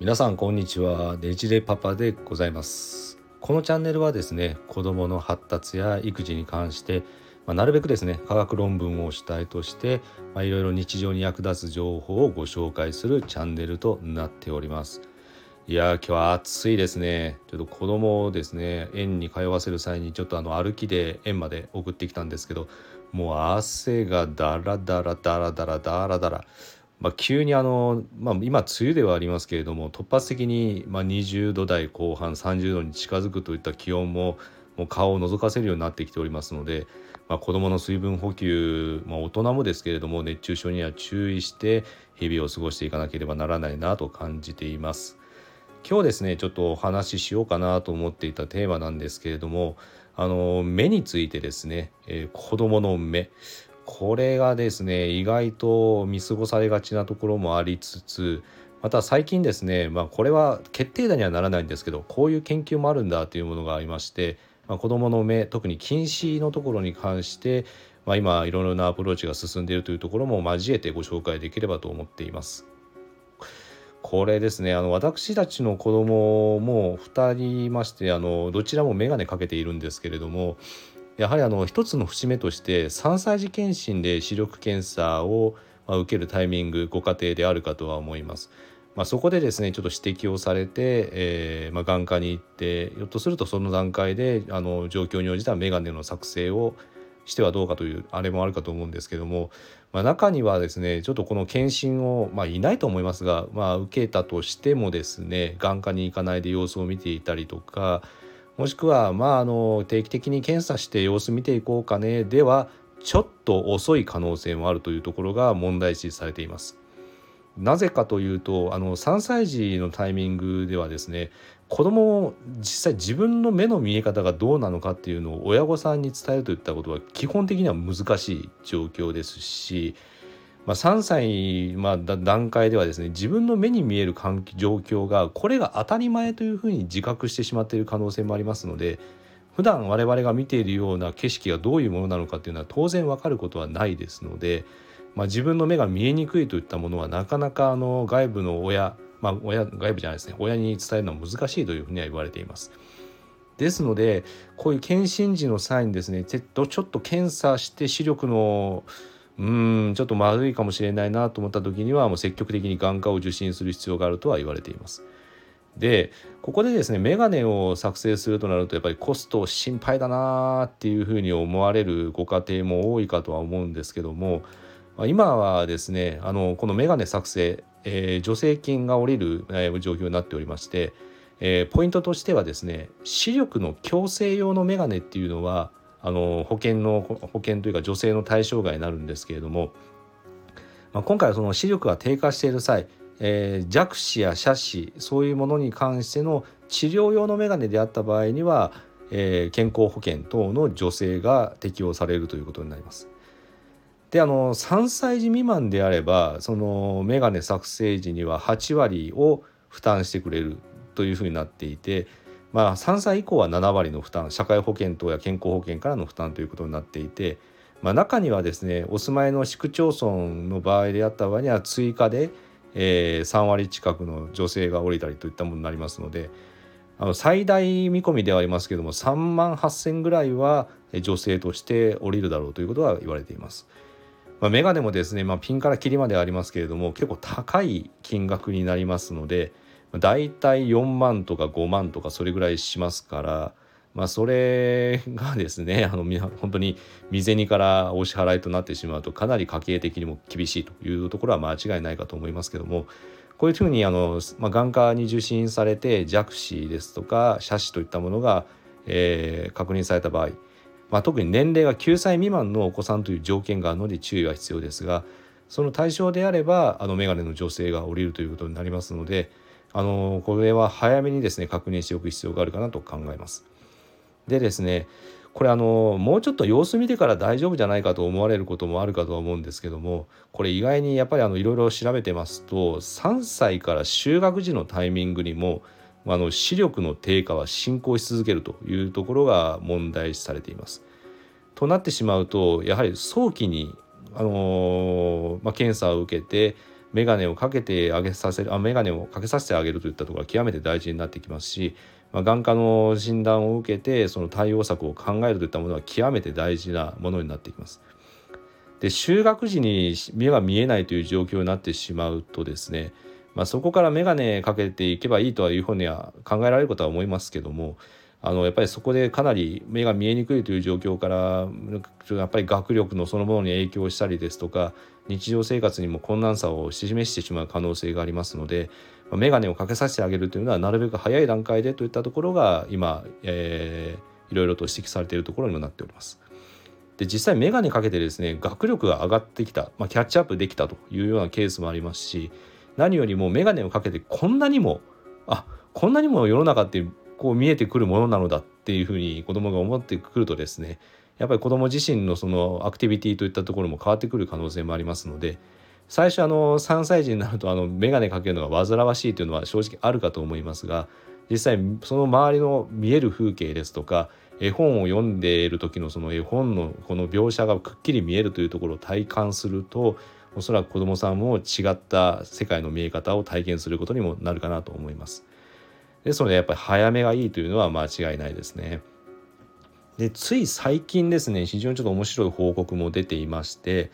皆さんこんにちは。ねじれパパでございます。このチャンネルはですね子どもの発達や育児に関して、まあ、なるべくですね科学論文を主体として、いろいろ日常に役立つ情報をご紹介するチャンネルとなっております。いやー今日は暑いですね。ちょっと子供をですね園に通わせる際にちょっとあの歩きで園まで送ってきたんですけどもう汗がダラダラダラダラダラダラまあ、急にあの、まあ、今梅雨ではありますけれども突発的にま20度台後半30度に近づくといった気温ももう顔を覗かせるようになってきておりますので、まあ、子どもの水分補給、まあ、大人もですけれども熱中症には注意して日々を過ごしていかなければならないなと感じています。今日ですねちょっとお話ししようかなと思っていたテーマなんですけれどもあの目についてですね、えー、子どもの目これがですね意外と見過ごされがちなところもありつつまた最近ですね、まあ、これは決定打にはならないんですけどこういう研究もあるんだというものがありまして、まあ、子どもの目特に近視のところに関して、まあ、今いろいろなアプローチが進んでいるというところも交えてご紹介できればと思っています。これですねあの私たちの子供も2人いましてあのどちらも眼鏡かけているんですけれどもやはりあの一つの節目として3歳児検診で視力検査を受けるタイミングご家庭であるかとは思います。まあ、そこでですねちょっと指摘をされて、えー、まあ、眼科に行ってひょっとするとその段階であの状況に応じた眼鏡の作成をしてはどうかというあれもあるかと思うんですけども、まあ、中にはですねちょっとこの検診を、まあ、いないと思いますが、まあ、受けたとしてもですね眼科に行かないで様子を見ていたりとかもしくは、まあ、あの定期的に検査して様子見ていこうかねではちょっと遅い可能性もあるというところが問題視されています。なぜかというとあの3歳児のタイミングではですね子供も実際自分の目の見え方がどうなのかっていうのを親御さんに伝えるといったことは基本的には難しい状況ですしまあ、3歳、まあ、段階ではですね自分の目に見える状況がこれが当たり前というふうに自覚してしまっている可能性もありますので普段我々が見ているような景色がどういうものなのかっていうのは当然分かることはないですので、まあ、自分の目が見えにくいといったものはなかなかあの外部の親、まあ、親外部じゃないですね親に伝えるのは難しいというふうには言われています。ですのでこういう検診時の際にですねちょっと検査して視力のうんちょっとまずいかもしれないなと思った時にはもう積極的に眼科を受診する必要があるとは言われています。でここでですねメガネを作成するとなるとやっぱりコスト心配だなっていうふうに思われるご家庭も多いかとは思うんですけども今はですねあのこのメガネ作成、えー、助成金が下りる、状況になっておりまして、えー、ポイントとしてはですね視力の矯正用のメガネっていうのはあの保険の保険というか女性の対象外になるんですけれども、まあ、今回はその視力が低下している際、えー、弱視や斜視そういうものに関しての治療用のメガネであった場合には、えー、健康保険等の助成が適用されるということになります。であの3歳児未満であればそのメガネ作成時には8割を負担してくれるというふうになっていてまあ、3歳以降は7割の負担社会保険等や健康保険からの負担ということになっていて、まあ、中にはですねお住まいの市区町村の場合であった場合には追加で、えー、3割近くの助成が下りたりといったものになりますのであの最大見込みではありますけども3万8,000ぐらいは助成として下りるだろうということが言われています。まあ、メガネもですね、まあ、ピンからキリまでありますけれども結構高い金額になりますので、大体4万とか5万とかそれぐらいしますから、まあ、それがですね あの本当に未銭からお支払いとなってしまうとかなり家計的にも厳しいというところは間違いないかと思いますけどもこういうふうにあの、まあ、眼科に受診されて弱視ですとか斜視といったものが、えー、確認された場合、まあ、特に年齢が9歳未満のお子さんという条件があるので注意は必要ですがその対象であればあの眼鏡の助成が下りるということになりますので。あのこれは早めにですね確認しておく必要があるかなと考えます。でですねこれあのもうちょっと様子見てから大丈夫じゃないかと思われることもあるかとは思うんですけどもこれ意外にやっぱりいろいろ調べてますと3歳から就学時のタイミングにもあの視力の低下は進行し続けるというところが問題視されています。となってしまうとやはり早期に、あのまあ、検査を受けて眼鏡をかけてあげさせるあ眼鏡をかけさせてあげるといったところが極めて大事になってきますし、まあ、眼科の診断を受けてその対応策を考えるといったものは極めて大事なものになってきます。で就学時に目が見えないという状況になってしまうとですね、まあ、そこから眼鏡かけていけばいいというふうには考えられることは思いますけどもあのやっぱりそこでかなり目が見えにくいという状況からやっぱり学力のそのものに影響したりですとか日常生活にも困難さを示してしまう可能性がありますので眼鏡をかけさせてあげるというのはなるべく早い段階でといったところが今、えー、いろいろと指摘されているところにもなっております。で実際眼鏡かけてですね学力が上がってきた、まあ、キャッチアップできたというようなケースもありますし何よりも眼鏡をかけてこんなにもあこんなにも世の中ってこう見えてくるものなのだっていうふうに子どもが思ってくるとですねやっぱり子ども自身のそのアクティビティといったところも変わってくる可能性もありますので最初あの3歳児になるとあの眼鏡かけるのが煩わしいというのは正直あるかと思いますが実際その周りの見える風景ですとか絵本を読んでいる時のその絵本のこの描写がくっきり見えるというところを体感するとおそらく子どもさんも違った世界の見え方を体験することにもなるかなと思います。ですのでやっぱり早めがいいというのは間違いないですね。でつい最近ですね非常にちょっと面白い報告も出ていまして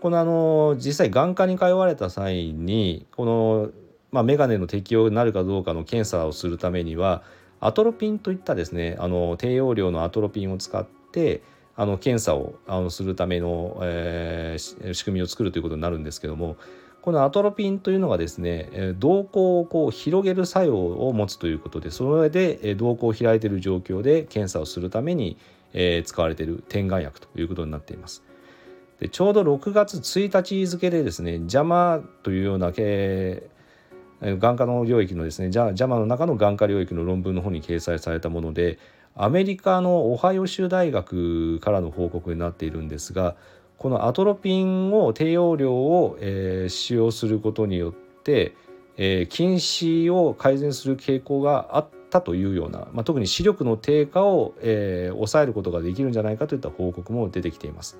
このあの実際眼科に通われた際にこの、まあ、眼鏡の適用になるかどうかの検査をするためにはアトロピンといったですねあの低用量のアトロピンを使ってあの検査をあのするための、えー、仕組みを作るということになるんですけどもこのアトロピンというのがですね瞳孔をこう広げる作用を持つということでそれで瞳孔を開いている状況で検査をするために、使われている点眼薬ということになっています。でちょうど6月1日付でですね JAMA というような、眼科の領域のですね JAMA の中の眼科領域の論文の方に掲載されたものでアメリカのオハイオ州大学からの報告になっているんですがこのアトロピンを低用量を、えー、使用することによって、えー、近視を改善する傾向があったというような、まあ、特に視力の低下を、えー、抑えることができるんじゃないかといった報告も出てきています。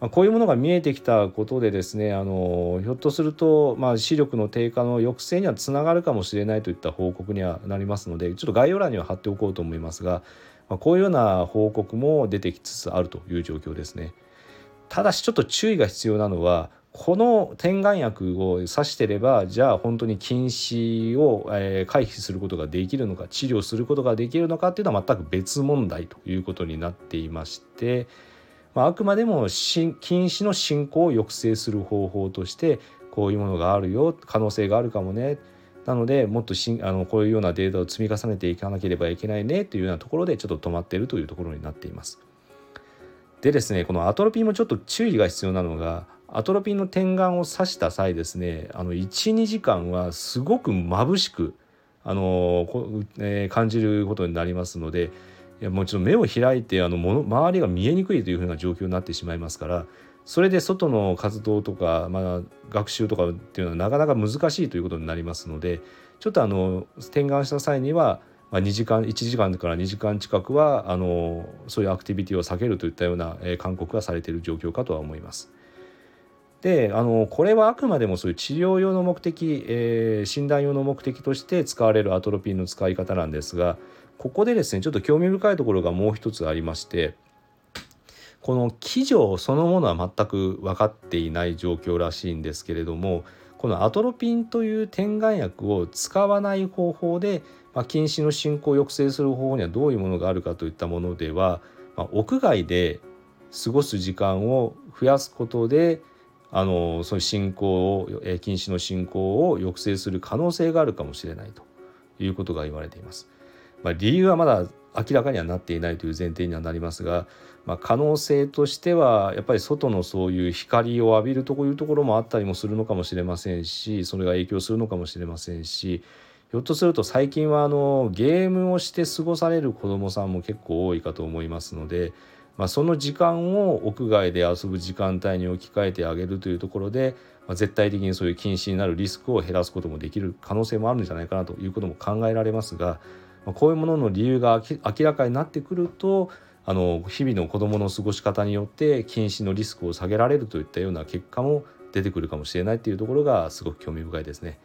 まあ、こういうものが見えてきたことでですねあのひょっとすると、まあ、視力の低下の抑制にはつながるかもしれないといった報告にはなりますのでちょっと概要欄には貼っておこうと思いますが、まあ、こういうような報告も出てきつつあるという状況ですね。ただしちょっと注意が必要なのはこの点眼薬を指してればじゃあ本当に禁止を、え回避することができるのか治療することができるのかっていうのは全く別問題ということになっていまして。まあ、くまでも禁止の進行を抑制する方法としてこういうものがあるよ可能性があるかもねなのでもっとしんあのこういうようなデータを積み重ねていかなければいけないねというようなところでちょっと止まっているというところになっています。でですねこのアトロピンもちょっと注意が必要なのがアトロピンの点眼を刺した際ですね12時間はすごく眩しくあの、えー、感じることになりますのでいやもちろん目を開いてあのもの周りが見えにくいというふうな状況になってしまいますからそれで外の活動とか、まあ、学習とかっていうのはなかなか難しいということになりますのでちょっとあの点眼した際には、まあ、2時間1時間から2時間近くはあのそういうアクティビティを避けるといったような、え、勧告がされている状況かとは思います。であのこれはあくまでもそういう治療用の目的、えー、診断用の目的として使われるアトロピンの使い方なんですがここでですねちょっと興味深いところがもう一つありましてこの基準そのものは全く分かっていない状況らしいんですけれどもこのアトロピンという点眼薬を使わない方法で、まあ、近視の進行を抑制する方法にはどういうものがあるかといったものでは、まあ、屋外で過ごす時間を増やすことであのそういう進行を近視の進行を抑制する可能性があるかもしれないということが言われています。まあ、理由はまだ明らかにはなっていないという前提にはなりますが、まあ、可能性としてはやっぱり外のそういう光を浴びるというところもあったりもするのかもしれませんしそれが影響するのかもしれませんしひょっとすると最近はあのゲームをして過ごされる子どもさんも結構多いかと思いますので、まあ、その時間を屋外で遊ぶ時間帯に置き換えてあげるというところで、まあ、絶対的にそういう禁止になるリスクを減らすこともできる可能性もあるんじゃないかなということも考えられますが。こういうものの理由が明らかになってくるとあの日々の子どもの過ごし方によって近視のリスクを下げられるといったような結果も出てくるかもしれないっていうところがすごく興味深いですね。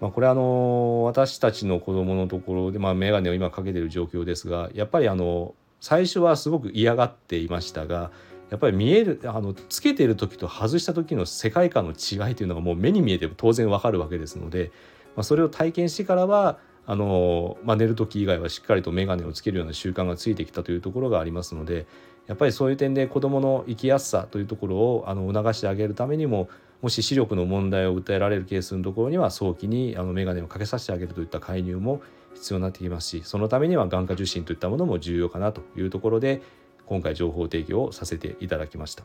まあ、これあの私たちの子供のところで、まあ、眼鏡を今かけてる状況ですがやっぱりあの最初はすごく嫌がっていましたがやっぱり見えるあのつけてる時と外した時の世界観の違いというのがもう目に見えて当然わかるわけですので、まあ、それを体験してからはあの、まあ、寝る時以外はしっかりと眼鏡をつけるような習慣がついてきたというところがありますのでやっぱりそういう点で子どもの生きやすさというところをあの促してあげるためにももし視力の問題を訴えられるケースのところには早期にあの眼鏡をかけさせてあげるといった介入も必要になってきますしそのためには眼科受診といったものも重要かなというところで今回情報提供をさせていただきました。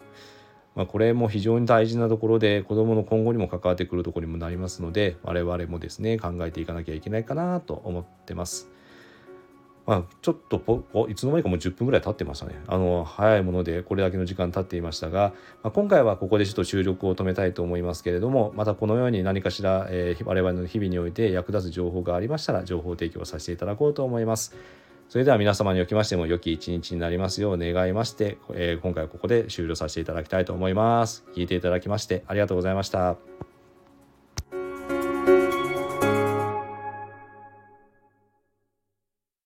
まあ、これも非常に大事なところで子どもの今後にも関わってくるところにもなりますので我々もですね考えていかなきゃいけないかなと思ってます。まあ、ちょっとポいつの間にかもう10分ぐらい経ってましたね。あの早いものでこれだけの時間経っていましたが、まあ、今回はここでちょっと収録を止めたいと思いますけれどもまたこのように何かしら、えー、我々の日々において役立つ情報がありましたら情報提供させていただこうと思います。それでは皆様におきましても良き一日になりますよう願いまして、えー、今回はここで終了させていただきたいと思います。聞いていただきましてありがとうございました。